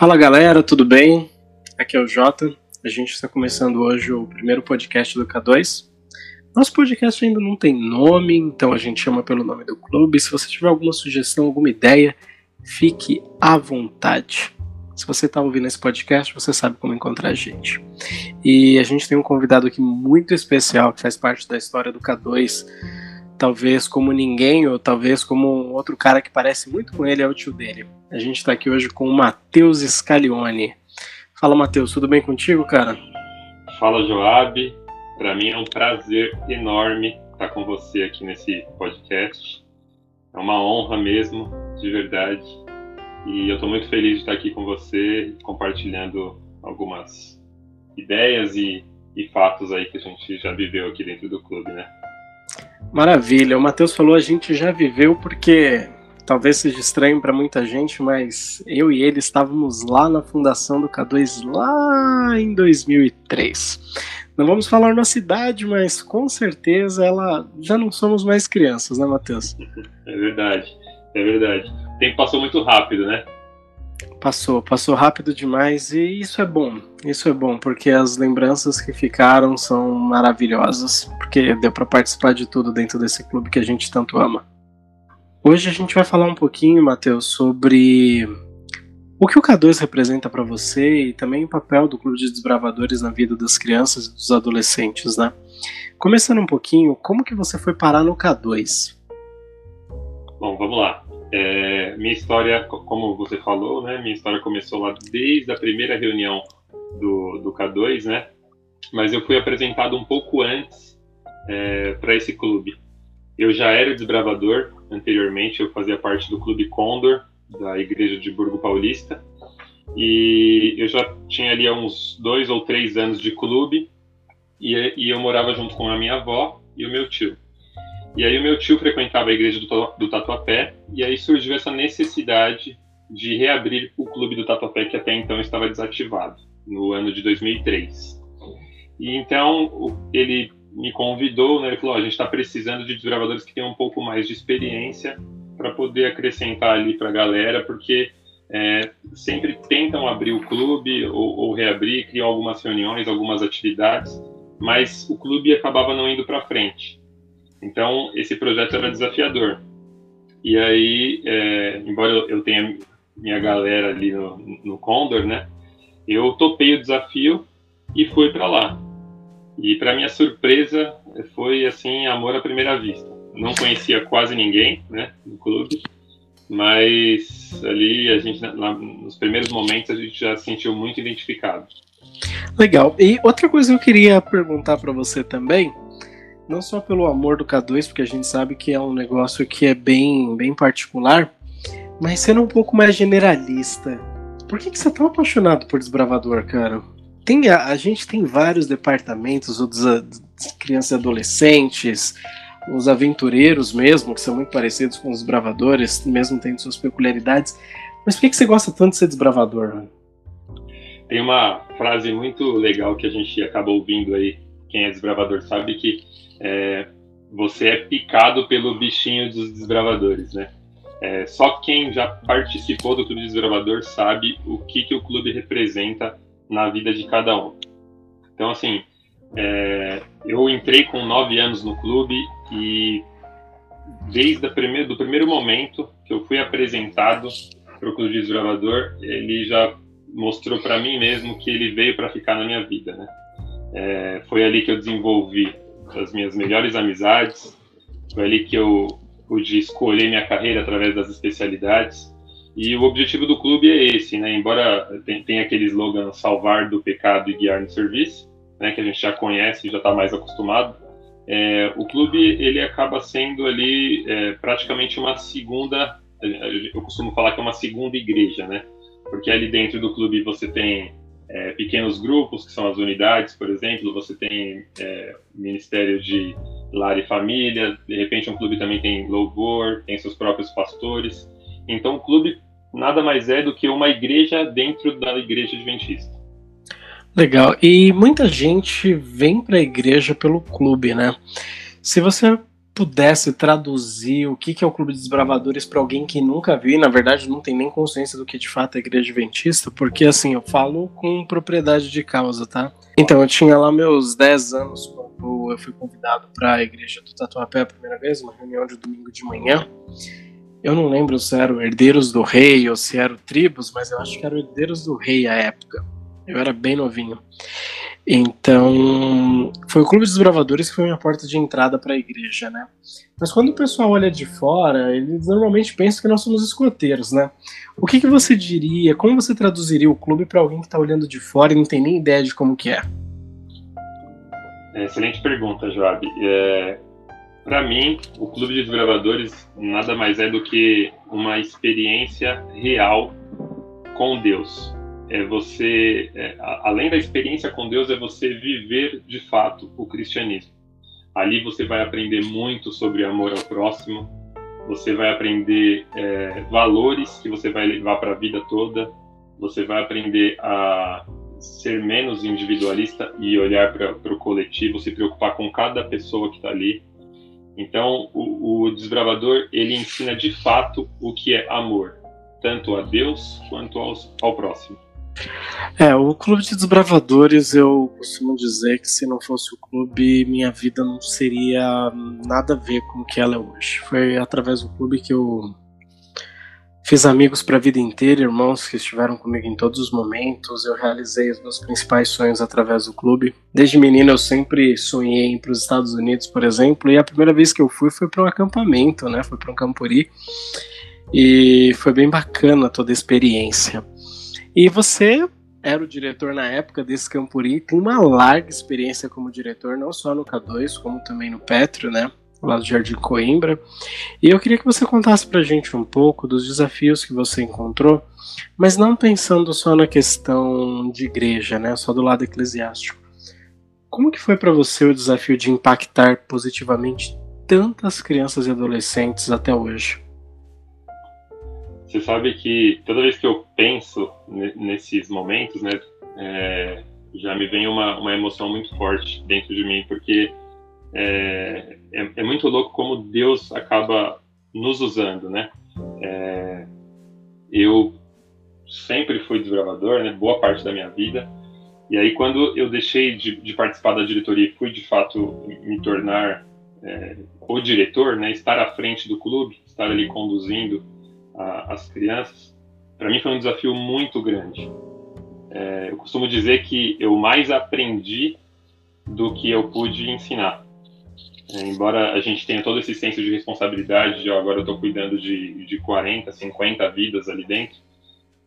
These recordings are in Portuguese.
Fala galera, tudo bem? Aqui é o Jota. A gente está começando hoje o primeiro podcast do K2. Nosso podcast ainda não tem nome, então a gente chama pelo nome do clube. Se você tiver alguma sugestão, alguma ideia, fique à vontade. Se você está ouvindo esse podcast, você sabe como encontrar a gente. E a gente tem um convidado aqui muito especial que faz parte da história do K2 talvez como ninguém, ou talvez como um outro cara que parece muito com ele, é o tio dele. A gente está aqui hoje com o Matheus Scalione. Fala, Matheus, tudo bem contigo, cara? Fala, Joab. Para mim é um prazer enorme estar com você aqui nesse podcast. É uma honra mesmo, de verdade. E eu estou muito feliz de estar aqui com você, compartilhando algumas ideias e, e fatos aí que a gente já viveu aqui dentro do clube, né? Maravilha. O Matheus falou a gente já viveu porque talvez seja estranho para muita gente, mas eu e ele estávamos lá na fundação do K2 lá em 2003. Não vamos falar na cidade, mas com certeza ela já não somos mais crianças, né, Matheus? É verdade, é verdade. O tempo passou muito rápido, né? Passou, passou rápido demais e isso é bom. Isso é bom porque as lembranças que ficaram são maravilhosas, porque deu para participar de tudo dentro desse clube que a gente tanto ama. Hoje a gente vai falar um pouquinho, Matheus, sobre o que o K2 representa para você e também o papel do Clube de Desbravadores na vida das crianças e dos adolescentes, né? Começando um pouquinho, como que você foi parar no K2? Bom, vamos lá. É, minha história, como você falou, né? Minha história começou lá desde a primeira reunião do, do K2, né? Mas eu fui apresentado um pouco antes é, para esse clube. Eu já era desbravador anteriormente, eu fazia parte do Clube Condor, da Igreja de Burgo Paulista, e eu já tinha ali uns dois ou três anos de clube, e, e eu morava junto com a minha avó e o meu tio. E aí o meu tio frequentava a igreja do, do Tatuapé, e aí surgiu essa necessidade de reabrir o clube do Tatuapé, que até então estava desativado, no ano de 2003. E então ele me convidou, né, ele falou, oh, a gente está precisando de desbravadores que tenham um pouco mais de experiência para poder acrescentar ali para a galera, porque é, sempre tentam abrir o clube ou, ou reabrir, criam algumas reuniões, algumas atividades, mas o clube acabava não indo para frente. Então, esse projeto era desafiador. E aí, é, embora eu tenha minha galera ali no, no Condor, né? Eu topei o desafio e fui para lá. E para minha surpresa, foi assim, amor à primeira vista. Não conhecia quase ninguém, né, no clube, mas ali a gente, nos primeiros momentos, a gente já se sentiu muito identificado. Legal. E outra coisa que eu queria perguntar para você também não só pelo amor do K2, porque a gente sabe que é um negócio que é bem, bem particular, mas sendo um pouco mais generalista. Por que, que você é tão apaixonado por Desbravador, cara? Tem, a, a gente tem vários departamentos, os crianças e adolescentes, os aventureiros mesmo, que são muito parecidos com os desbravadores, mesmo tendo suas peculiaridades. Mas por que, que você gosta tanto de ser desbravador? Tem uma frase muito legal que a gente acaba ouvindo aí, quem é desbravador sabe que é, você é picado pelo bichinho dos desbravadores, né? É, só quem já participou do Clube Desbravador sabe o que, que o clube representa na vida de cada um. Então, assim, é, eu entrei com nove anos no clube e desde primeiro, do primeiro momento que eu fui apresentado para o Clube Desbravador, ele já mostrou para mim mesmo que ele veio para ficar na minha vida, né? É, foi ali que eu desenvolvi as minhas melhores amizades. Foi ali que eu pude escolher minha carreira através das especialidades. E o objetivo do clube é esse, né? Embora tenha aquele slogan salvar do pecado e guiar no serviço, né? Que a gente já conhece e já está mais acostumado. É, o clube ele acaba sendo ali é, praticamente uma segunda. Eu costumo falar que é uma segunda igreja, né? Porque ali dentro do clube você tem é, pequenos grupos, que são as unidades, por exemplo, você tem é, Ministério de Lar e Família, de repente um clube também tem louvor, tem seus próprios pastores. Então o clube nada mais é do que uma igreja dentro da igreja adventista. Legal. E muita gente vem para a igreja pelo clube, né? Se você pudesse traduzir o que, que é o Clube de Desbravadores para alguém que nunca viu, e na verdade não tem nem consciência do que de fato é Igreja Adventista, porque assim, eu falo com propriedade de causa, tá? Então, eu tinha lá meus 10 anos quando eu fui convidado para a Igreja do Tatuapé a primeira vez, uma reunião de domingo de manhã. Eu não lembro se era o Herdeiros do Rei ou se era o Tribos, mas eu acho que era o Herdeiros do Rei à época. Eu era bem novinho. Então, foi o Clube dos Bravadores que foi minha porta de entrada para a igreja, né? Mas quando o pessoal olha de fora, eles normalmente pensam que nós somos escoteiros, né? O que, que você diria, como você traduziria o clube para alguém que está olhando de fora e não tem nem ideia de como que é? é excelente pergunta, Joab. É, para mim, o Clube de Desbravadores nada mais é do que uma experiência real com Deus é você, é, além da experiência com Deus, é você viver de fato o cristianismo. Ali você vai aprender muito sobre amor ao próximo, você vai aprender é, valores que você vai levar para a vida toda, você vai aprender a ser menos individualista e olhar para o coletivo, se preocupar com cada pessoa que está ali. Então, o, o desbravador ele ensina de fato o que é amor, tanto a Deus quanto aos, ao próximo. É, o Clube de Desbravadores, eu costumo dizer que se não fosse o clube, minha vida não seria nada a ver com o que ela é hoje. Foi através do clube que eu fiz amigos para a vida inteira, irmãos que estiveram comigo em todos os momentos. Eu realizei os meus principais sonhos através do clube. Desde menino eu sempre sonhei em ir para os Estados Unidos, por exemplo, e a primeira vez que eu fui foi para um acampamento, né? Foi para um campuri. E foi bem bacana toda a experiência. E você era o diretor na época desse Campuri, tem uma larga experiência como diretor, não só no K2, como também no Petro, né? Lá do Jardim Coimbra. E eu queria que você contasse pra gente um pouco dos desafios que você encontrou, mas não pensando só na questão de igreja, né? Só do lado eclesiástico. Como que foi para você o desafio de impactar positivamente tantas crianças e adolescentes até hoje? Você sabe que toda vez que eu penso nesses momentos, né, é, já me vem uma, uma emoção muito forte dentro de mim, porque é, é, é muito louco como Deus acaba nos usando, né? É, eu sempre fui desbravador, né? Boa parte da minha vida. E aí, quando eu deixei de, de participar da diretoria e fui, de fato, me tornar é, o diretor, né? Estar à frente do clube, estar ali conduzindo a, as crianças, para mim foi um desafio muito grande. É, eu costumo dizer que eu mais aprendi do que eu pude ensinar. É, embora a gente tenha todo esse senso de responsabilidade, de agora eu estou cuidando de, de 40, 50 vidas ali dentro,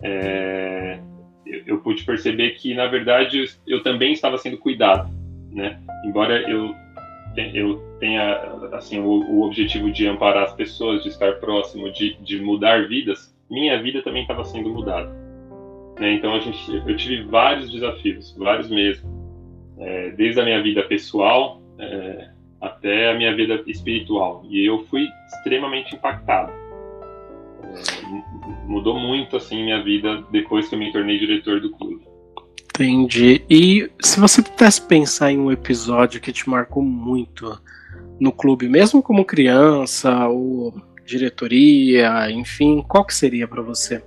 é, eu, eu, pude perceber que, na verdade, eu também estava sendo cuidado. Né? Embora eu eu tenha assim o, o, objetivo de amparar as pessoas, de estar próximo, de, de mudar vidas, minha vida também estava sendo mudada. Né? Então a gente, eu tive vários desafios, vários mesmo, é, desde a minha vida pessoal é, até a minha vida espiritual, e eu fui extremamente impactado. É, mudou muito assim minha vida depois que eu me tornei diretor do clube. Entendi. E se você pudesse pensar em um episódio que te marcou muito no clube, mesmo como criança ou diretoria, enfim, qual que seria para você?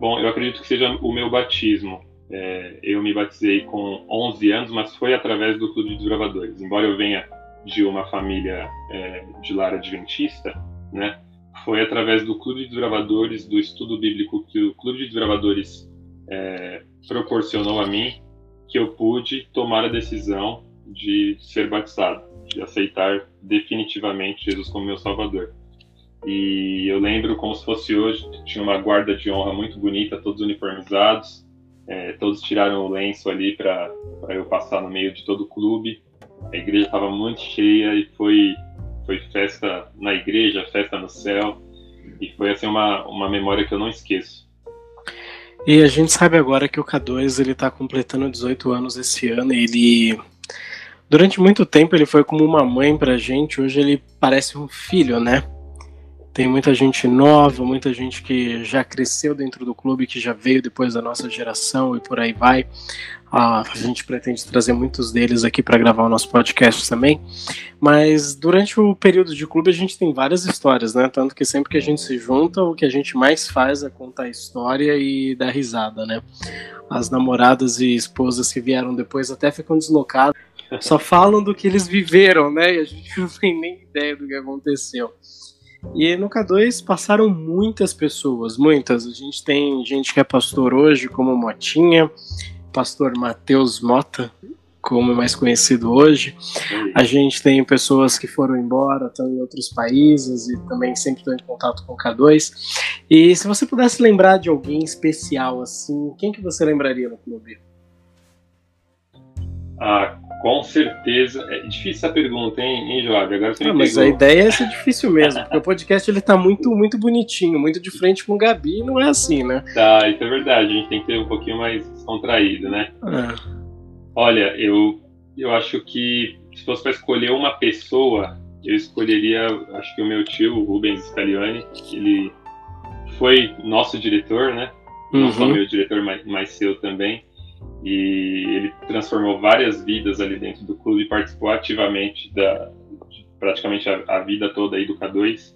Bom, eu acredito que seja o meu batismo. É, eu me batizei com 11 anos, mas foi através do Clube de Desbravadores. Embora eu venha de uma família é, de lar adventista, né, foi através do Clube de Desbravadores, do estudo bíblico que o Clube de Desbravadores é, proporcionou a mim que eu pude tomar a decisão de ser batizado, de aceitar definitivamente Jesus como meu Salvador. E eu lembro como se fosse hoje, tinha uma guarda de honra muito bonita, todos uniformizados, é, todos tiraram o lenço ali para eu passar no meio de todo o clube. A igreja estava muito cheia e foi foi festa na igreja, festa no céu, e foi assim uma, uma memória que eu não esqueço. E a gente sabe agora que o K2 ele tá completando 18 anos esse ano ele durante muito tempo ele foi como uma mãe pra gente, hoje ele parece um filho, né? Tem muita gente nova, muita gente que já cresceu dentro do clube, que já veio depois da nossa geração e por aí vai. A gente pretende trazer muitos deles aqui para gravar o nosso podcast também. Mas durante o período de clube a gente tem várias histórias, né? Tanto que sempre que a gente se junta, o que a gente mais faz é contar história e dar risada, né? As namoradas e esposas que vieram depois até ficam deslocadas, só falam do que eles viveram, né? E a gente não tem nem ideia do que aconteceu. E no K2 passaram muitas pessoas, muitas. A gente tem gente que é pastor hoje, como Motinha, pastor Matheus Mota, como é mais conhecido hoje. A gente tem pessoas que foram embora, estão em outros países e também sempre estão em contato com o K2. E se você pudesse lembrar de alguém especial assim, quem que você lembraria no clube? Ah, com certeza. É difícil essa pergunta, hein, hein Joab? Agora você Não, mas pegou. a ideia é ser difícil mesmo, porque o podcast ele tá muito, muito bonitinho, muito de frente com o Gabi, não é assim, né? Tá, isso é verdade. A gente tem que ter um pouquinho mais contraído, né? É. Olha, eu, eu acho que se fosse para escolher uma pessoa, eu escolheria, acho que o meu tio, o Rubens Scaglione, ele foi nosso diretor, né? Não só uhum. meu diretor, mas, mas seu também e ele transformou várias vidas ali dentro do clube participou ativamente da praticamente a, a, vida toda aí do K2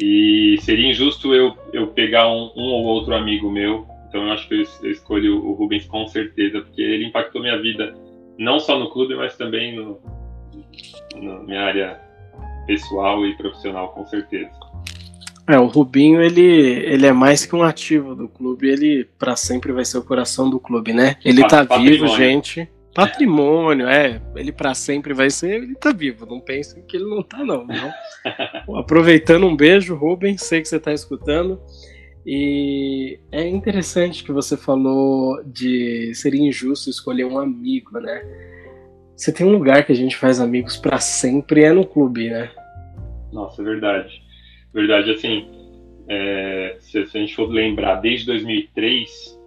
e seria injusto eu, eu pegar um, um ou outro amigo meu então eu acho que eu, escolhi o Rubens com certeza porque ele impactou minha vida não só no clube mas também no, na minha área pessoal e profissional com certeza é, o Rubinho, ele, ele é mais que um ativo do clube, ele para sempre vai ser o coração do clube, né? Ele tá vivo, gente. Patrimônio, é. Ele para sempre vai ser, ele tá vivo. Não pensem que ele não tá, não. não. Aproveitando um beijo, Rubens, sei que você tá escutando. E é interessante que você falou de seria injusto escolher um amigo, né? Você tem um lugar que a gente faz amigos para sempre, é no clube, né? Nossa, é verdade verdade, assim, é, se, se, a gente for lembrar, desde 2003,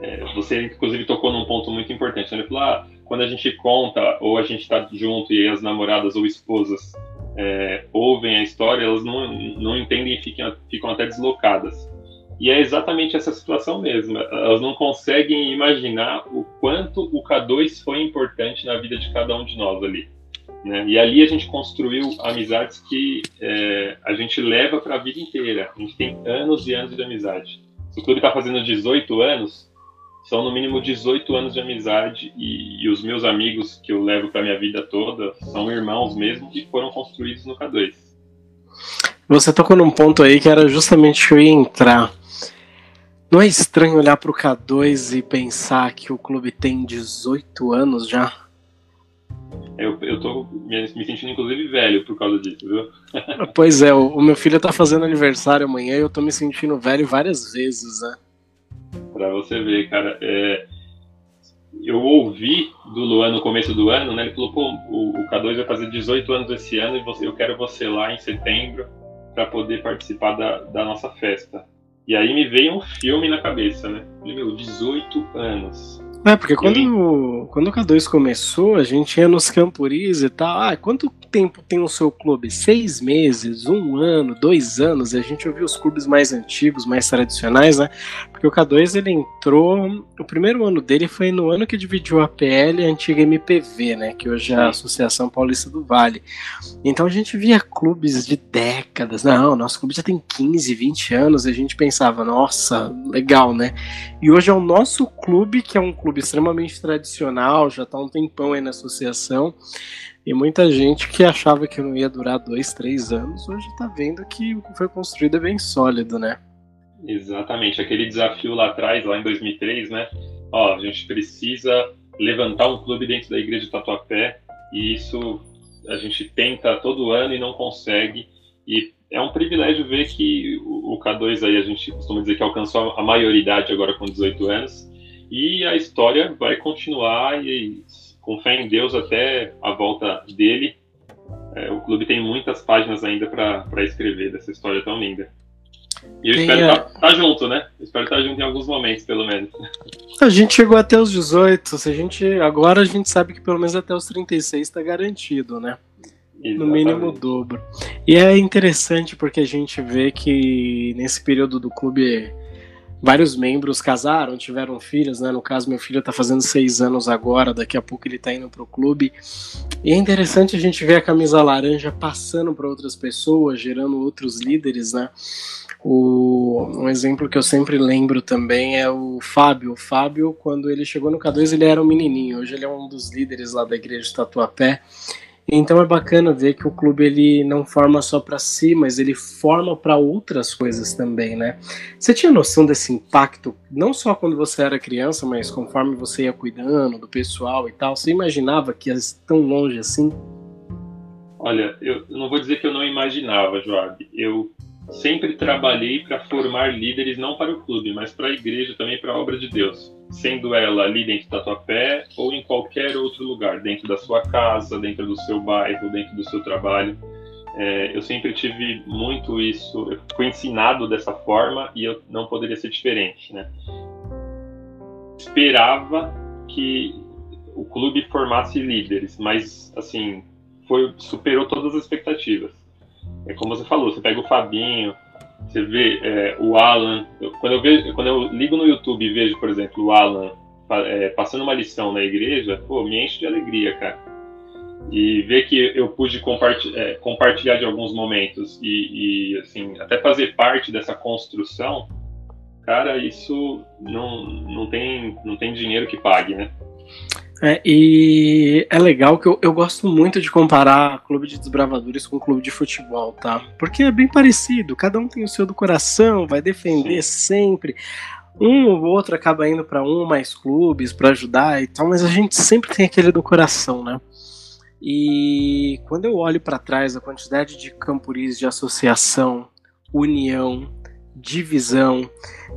é, você inclusive tocou num ponto muito importante. Ele falou, ah, quando a gente conta, ou a gente está junto e as namoradas ou esposas é, ouvem a história, elas não, não entendem e ficam, ficam até deslocadas. E é exatamente essa situação mesmo. Elas não conseguem imaginar o quanto o K2 foi importante na vida de cada um de nós ali. Né? E ali a gente construiu amizades que é, a gente leva para a vida inteira. A gente tem anos e anos de amizade. Se o clube está fazendo 18 anos, são no mínimo 18 anos de amizade e, e os meus amigos que eu levo para minha vida toda são irmãos mesmo que foram construídos no K2. Você tocou num ponto aí que era justamente que eu ia entrar. Não é estranho olhar para o K2 e pensar que o clube tem 18 anos já? Eu, eu tô me, me sentindo, inclusive, velho por causa disso, viu? pois é, o, o, meu filho tá fazendo aniversário amanhã e eu tô me sentindo velho várias vezes, né? Pra você ver, cara. É, eu ouvi do Luan no começo do ano, né? Ele falou, pô, o, o K2 vai fazer 18 anos esse ano e você, eu quero você lá em setembro para poder participar da, da nossa festa. E aí me veio um filme na cabeça, né? Falei, meu, 18 anos. É, porque quando, quando o K2 começou, a gente ia nos campuris e tal. Ah, quanto tempo tem o seu clube? Seis meses, um ano, dois anos? A gente ouviu os clubes mais antigos, mais tradicionais, né? Porque o K2 ele entrou. O primeiro ano dele foi no ano que dividiu a PL e a antiga MPV, né? Que hoje é a Associação Paulista do Vale. Então a gente via clubes de décadas. Não, nosso clube já tem 15, 20 anos. A gente pensava, nossa, legal, né? E hoje é o nosso clube, que é um clube extremamente tradicional, já está um tempão aí na associação. E muita gente que achava que não ia durar dois, três anos, hoje está vendo que o que foi construído é bem sólido, né? Exatamente. Aquele desafio lá atrás, lá em 2003, né? Ó, a gente precisa levantar um clube dentro da igreja de Tatuapé e isso a gente tenta todo ano e não consegue. E é um privilégio ver que o K2 aí, a gente costuma dizer que alcançou a maioridade agora com 18 anos. E a história vai continuar e com fé em Deus até a volta dele. É, o clube tem muitas páginas ainda para escrever dessa história tão linda. E eu tem espero estar tá, tá junto, né? Eu espero estar tá junto em alguns momentos, pelo menos. A gente chegou até os 18. Se a gente, agora a gente sabe que pelo menos até os 36 está garantido, né? Exatamente. No mínimo o dobro. E é interessante porque a gente vê que nesse período do clube vários membros casaram, tiveram filhos, né? No caso, meu filho está fazendo seis anos agora, daqui a pouco ele está indo para o clube. E é interessante a gente ver a camisa laranja passando para outras pessoas, gerando outros líderes, né? O, um exemplo que eu sempre lembro também é o Fábio. O Fábio, quando ele chegou no K2, ele era um menininho. Hoje ele é um dos líderes lá da igreja de Tatuapé. Então é bacana ver que o clube ele não forma só para si, mas ele forma para outras coisas também, né? Você tinha noção desse impacto, não só quando você era criança, mas conforme você ia cuidando do pessoal e tal? Você imaginava que ia tão longe assim? Olha, eu não vou dizer que eu não imaginava, Joab. Eu sempre trabalhei para formar líderes não para o clube, mas para a igreja também, para a obra de Deus sendo ela ali dentro da tua pé ou em qualquer outro lugar, dentro da sua casa, dentro do seu bairro, dentro do seu trabalho. É, eu sempre tive muito isso, eu fui ensinado dessa forma e eu não poderia ser diferente, né? Esperava que o clube formasse líderes, mas assim foi superou todas as expectativas. É como você falou, você pega o Fabinho, você vê é, o Alan. Eu, quando, eu vejo, quando eu ligo no YouTube e vejo, por exemplo, o Alan é, passando uma lição na igreja, pô, me enche de alegria, cara. E ver que eu pude compartilhar, é, compartilhar de alguns momentos e, e, assim, até fazer parte dessa construção, cara, isso não, não, tem, não tem dinheiro que pague, né? É, e é legal que eu, eu gosto muito de comparar Clube de Desbravadores com Clube de Futebol, tá? Porque é bem parecido, cada um tem o seu do coração, vai defender sempre. Um ou outro acaba indo para um mais clubes para ajudar e tal, mas a gente sempre tem aquele do coração, né? E quando eu olho para trás a quantidade de campuris de associação, união, divisão,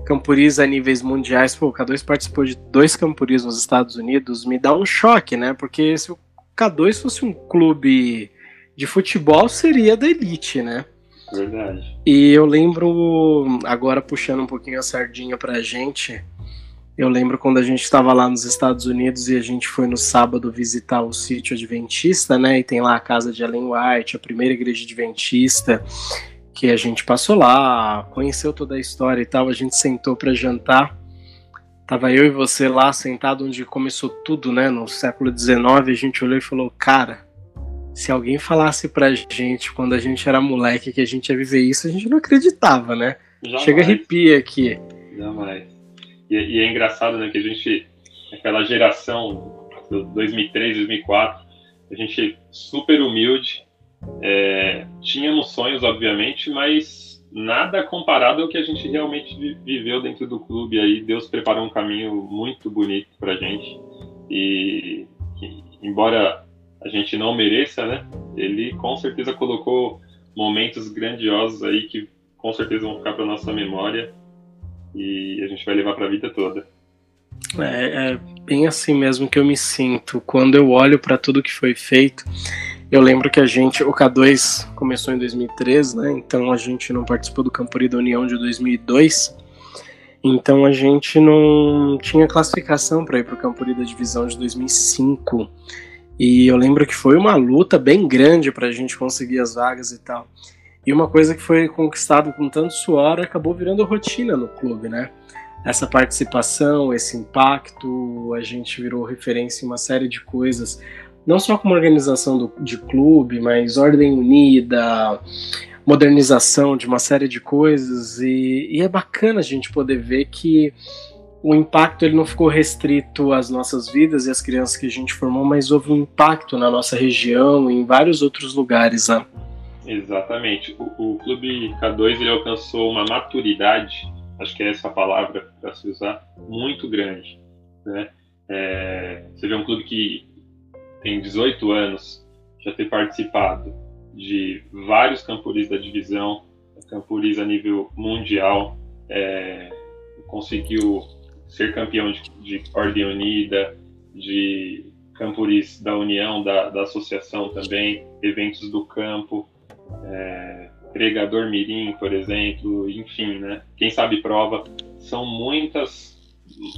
campuris a níveis mundiais. Pô, o K2 participou de dois campuris nos Estados Unidos, me dá um choque, né? Porque se o K2 fosse um clube de futebol, seria da elite, né? Verdade. E eu lembro, agora puxando um pouquinho a sardinha pra gente, eu lembro quando a gente estava lá nos Estados Unidos e a gente foi no sábado visitar o sítio adventista, né? E tem lá a casa de Ellen White, a primeira igreja adventista que a gente passou lá, conheceu toda a história e tal, a gente sentou para jantar. Tava eu e você lá sentado onde começou tudo, né, no século XIX, a gente olhou e falou: "Cara, se alguém falasse pra gente quando a gente era moleque que a gente ia viver isso, a gente não acreditava, né? Jamais. Chega arrepia aqui. Jamais. E, e, é engraçado, né, que a gente, aquela geração do 2003, 2004, a gente super humilde, é, tínhamos sonhos, obviamente, mas nada comparado ao que a gente realmente viveu dentro do clube. Aí Deus preparou um caminho muito bonito para gente e, embora a gente não mereça, né? Ele com certeza colocou momentos grandiosos aí que com certeza vão ficar para nossa memória e a gente vai levar para a vida toda. É, é, bem assim mesmo que eu me sinto quando eu olho para tudo que foi feito eu lembro que a gente, o K2 começou em 2003, né? Então a gente não participou do Campuri da União de 2002. Então a gente não tinha classificação para ir para o Campuri da divisão de 2005. E eu lembro que foi uma luta bem grande para a gente conseguir as vagas e tal. E uma coisa que foi conquistado com tanto suor acabou virando rotina no clube, né? Essa participação, esse impacto, a gente virou referência em uma série de coisas não só como organização do, de clube, mas ordem unida, modernização de uma série de coisas e, e, é bacana a gente poder ver que o impacto ele não ficou restrito às nossas vidas e às crianças que a gente formou, mas houve um impacto na nossa região e em vários outros lugares, né? Exatamente. O, o Clube K2 ele alcançou uma maturidade, acho que é essa a palavra para se usar, muito grande. Né? É, você vê um clube que tem 18 anos, já ter participado de vários campuris da divisão, campuris a nível mundial, é, conseguiu ser campeão de, de Ordem Unida, de campuris da União, da, da Associação também, eventos do campo, é, pregador mirim, por exemplo, enfim, né? Quem sabe prova, são muitas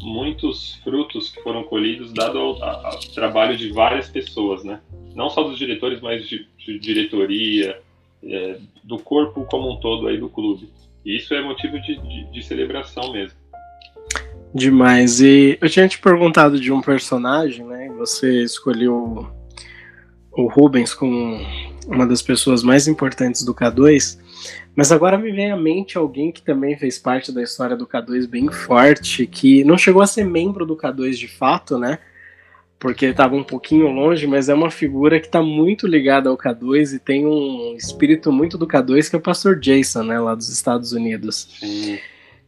muitos frutos que foram colhidos dado ao, ao, trabalho de várias pessoas, né? Não só dos diretores, mas de, de diretoria, é, do corpo como um todo aí do clube. E isso é motivo de, de, de, celebração mesmo. Demais. E eu tinha te perguntado de um personagem, né? Você escolheu o Rubens como uma das pessoas mais importantes do K2. Mas agora me vem à mente alguém que também fez parte da história do K2 bem forte, que não chegou a ser membro do K2 de fato, né? Porque estava um pouquinho longe, mas é uma figura que está muito ligada ao K2 e tem um espírito muito do K2, que é o pastor Jason, né, lá dos Estados Unidos. Sim.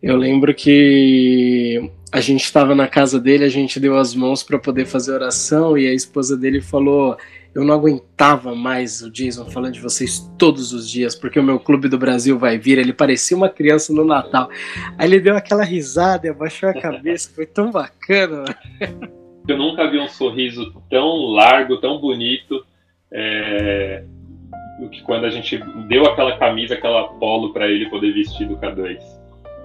Eu lembro que a gente estava na casa dele, a gente deu as mãos para poder fazer oração e a esposa dele falou: Eu não aguentava mais o Jason falando de vocês todos os dias, porque o meu clube do Brasil vai vir. Ele parecia uma criança no Natal. Aí ele deu aquela risada abaixou a cabeça, foi tão bacana. Eu nunca vi um sorriso tão largo, tão bonito. É, que quando a gente deu aquela camisa, aquela polo para ele poder vestir do K2.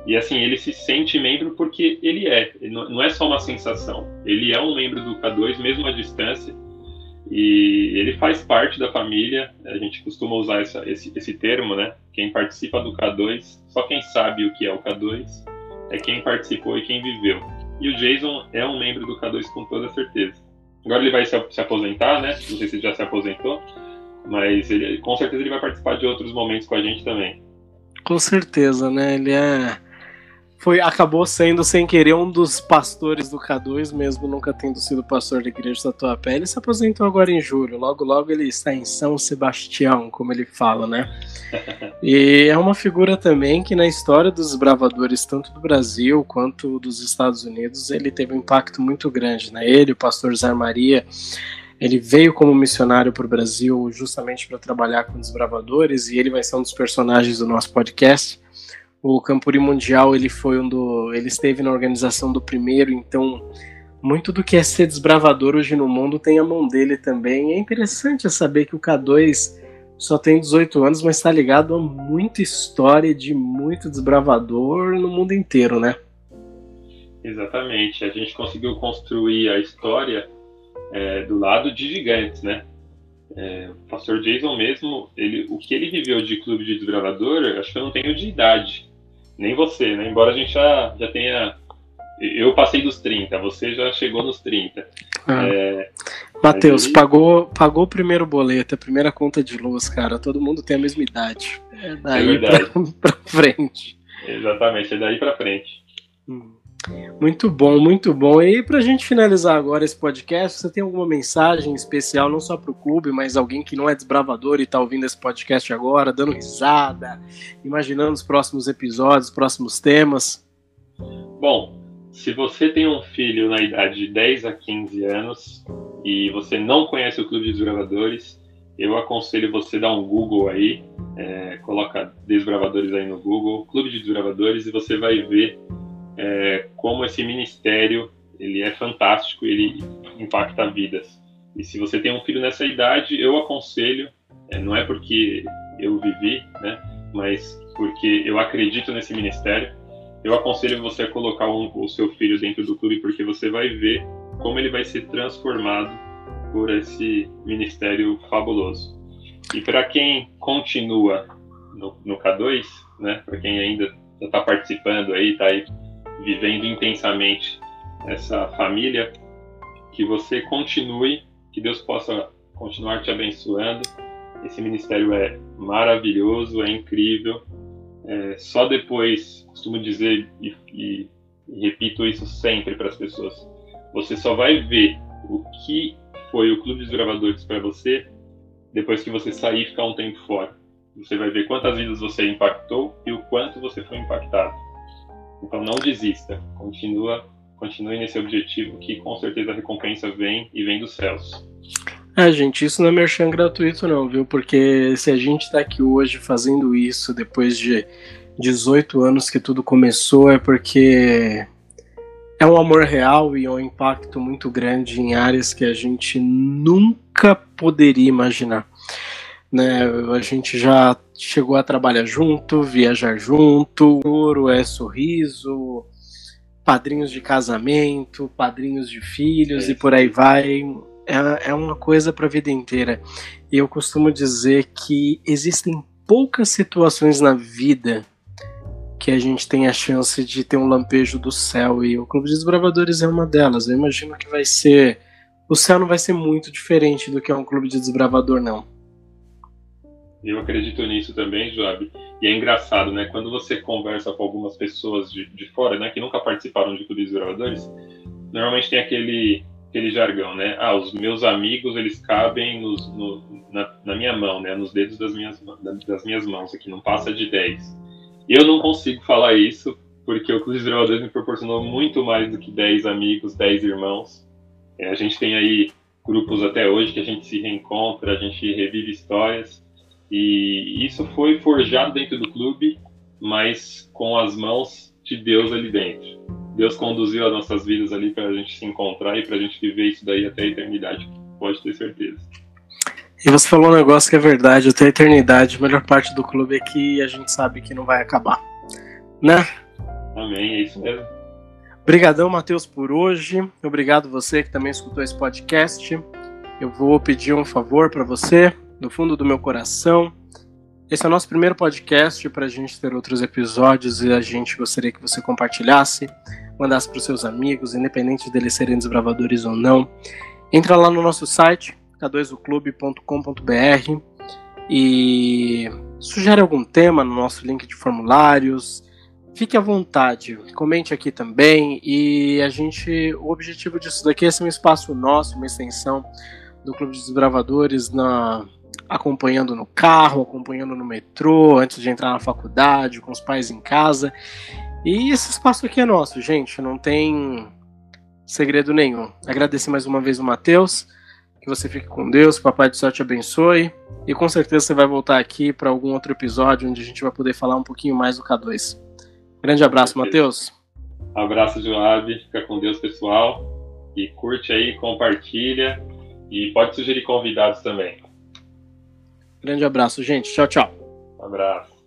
E assim, ele se sente membro porque ele é, ele não é só uma sensação. Ele é um membro do K2, mesmo à distância, e ele faz parte da família. A gente costuma usar essa, esse, esse termo, né? Quem participa do K2, só quem sabe o que é o K2 é quem participou e quem viveu. E o Jason é um membro do K2 com toda certeza. Agora ele vai se, se aposentar, né? Não sei se ele já se aposentou, mas ele, com certeza ele vai participar de outros momentos com a gente também. Com certeza, né? Ele é foi acabou sendo sem querer um dos pastores do K2, mesmo nunca tendo sido pastor da igreja da Tatuapé. Ele se aposentou agora em julho. Logo, logo ele está em São Sebastião, como ele fala, né? E é uma figura também que na história dos bravadores, tanto do Brasil quanto dos Estados Unidos, ele teve um impacto muito grande, né? Ele, o pastor Zé Maria, ele veio como missionário para o Brasil justamente para trabalhar com os bravadores e ele vai ser um dos personagens do nosso podcast. O Campuri Mundial ele foi um do, ele esteve na organização do primeiro, então muito do que é ser desbravador hoje no mundo tem a mão dele também. É interessante saber que o K2 só tem 18 anos, mas está ligado a muita história de muito desbravador no mundo inteiro, né? Exatamente. A gente conseguiu construir a história é, do lado de gigantes, né? É, o pastor Jason mesmo, ele, o que ele viveu de clube de desbravador, acho que eu não tenho de idade nem você, né? Embora a gente já, já tenha. Eu passei dos 30, você já chegou nos 30. Ah. É, Matheus, ele... pagou, pagou o primeiro boleto, a primeira conta de luz, cara. Todo mundo tem a mesma idade. É daí é pra, pra, frente. Exatamente, é daí pra frente. Hum. Muito bom, muito bom. E para a gente finalizar agora esse podcast, você tem alguma mensagem especial, não só para o clube, mas alguém que não é desbravador e está ouvindo esse podcast agora, dando risada, imaginando os próximos episódios, os próximos temas? Bom, se você tem um filho na idade de 10 a 15 anos e você não conhece o Clube de Desbravadores, eu aconselho você dar um Google aí, é, coloca Desbravadores aí no Google, Clube de Desbravadores, e você vai ver é, como esse ministério ele é fantástico, ele impacta vidas. E se você tem um filho nessa idade, eu aconselho, é, não é porque eu vivi, né, mas porque eu acredito nesse ministério, eu aconselho você a colocar um, o seu filho dentro do clube, porque você vai ver como ele vai ser transformado por esse ministério fabuloso. E para quem continua no, no K2, né, para quem ainda está participando aí, está aí vivendo intensamente essa família, que você continue, que Deus possa continuar te abençoando. Esse ministério é maravilhoso, é incrível. É, só depois, costumo dizer e, e, e repito isso sempre para as pessoas, você só vai ver o que foi o Clube dos Gravadores para você depois que você sair e ficar um tempo fora. Você vai ver quantas vidas você impactou e o quanto você foi impactado. Então não desista, continua, continue nesse objetivo que com certeza a recompensa vem e vem dos céus. É, gente, isso não é merchan gratuito não, viu? Porque se a gente está aqui hoje fazendo isso depois de 18 anos que tudo começou, é porque é um amor real e é um impacto muito grande em áreas que a gente nunca poderia imaginar. Né? A gente já chegou a trabalhar junto, viajar junto, ouro é sorriso, padrinhos de casamento, padrinhos de filhos é. e por aí vai. É, é uma coisa para a vida inteira. E eu costumo dizer que existem poucas situações na vida que que a gente tem a chance de ter um lampejo do céu e o Clube de Desbravadores é uma delas. Eu imagino que vai ser. O céu não vai ser muito diferente do que é um clube de desbravador, não. Eu acredito nisso também, Joab. E é engraçado, né? Quando você conversa com algumas pessoas de, de fora, né, que nunca participaram de clubes de desbravadores, normalmente tem aquele aquele jargão, né? Ah, os meus amigos eles cabem nos, no, na, na, minha mão, né? Nos dedos das minhas, das minhas mãos aqui, não passa de 10. Eu não consigo falar isso porque o Clube de Desbravadores me proporcionou muito mais do que 10 amigos, 10 irmãos. É, a gente tem aí grupos até hoje que a gente se reencontra, a gente revive histórias e isso foi forjado dentro do clube, mas com as mãos de Deus ali dentro. Deus conduziu as nossas vidas ali para a gente se encontrar e para a gente viver isso daí até a eternidade, pode ter certeza. E você falou um negócio que é verdade, até a eternidade, a melhor parte do clube é que a gente sabe que não vai acabar, né? Amém, é isso mesmo. Obrigadão, Matheus, por hoje. Obrigado você que também escutou esse podcast. Eu vou pedir um favor para você, do fundo do meu coração. Esse é o nosso primeiro podcast para a gente ter outros episódios e a gente gostaria que você compartilhasse mandasse para os seus amigos, independente deles serem desbravadores ou não. Entra lá no nosso site, k2oclube.com.br e sugere algum tema no nosso link de formulários. Fique à vontade, comente aqui também e a gente, o objetivo disso daqui é ser um espaço nosso, uma extensão do Clube de Desbravadores na acompanhando no carro, acompanhando no metrô, antes de entrar na faculdade, com os pais em casa. E esse espaço aqui é nosso, gente, não tem segredo nenhum. Agradecer mais uma vez o Matheus, que você fique com Deus, Papai do Céu te abençoe, e com certeza você vai voltar aqui para algum outro episódio onde a gente vai poder falar um pouquinho mais do K2. Grande abraço, Matheus. Abraço, Joab, fica com Deus, pessoal, e curte aí, compartilha, e pode sugerir convidados também. Grande abraço, gente. Tchau, tchau. Um abraço.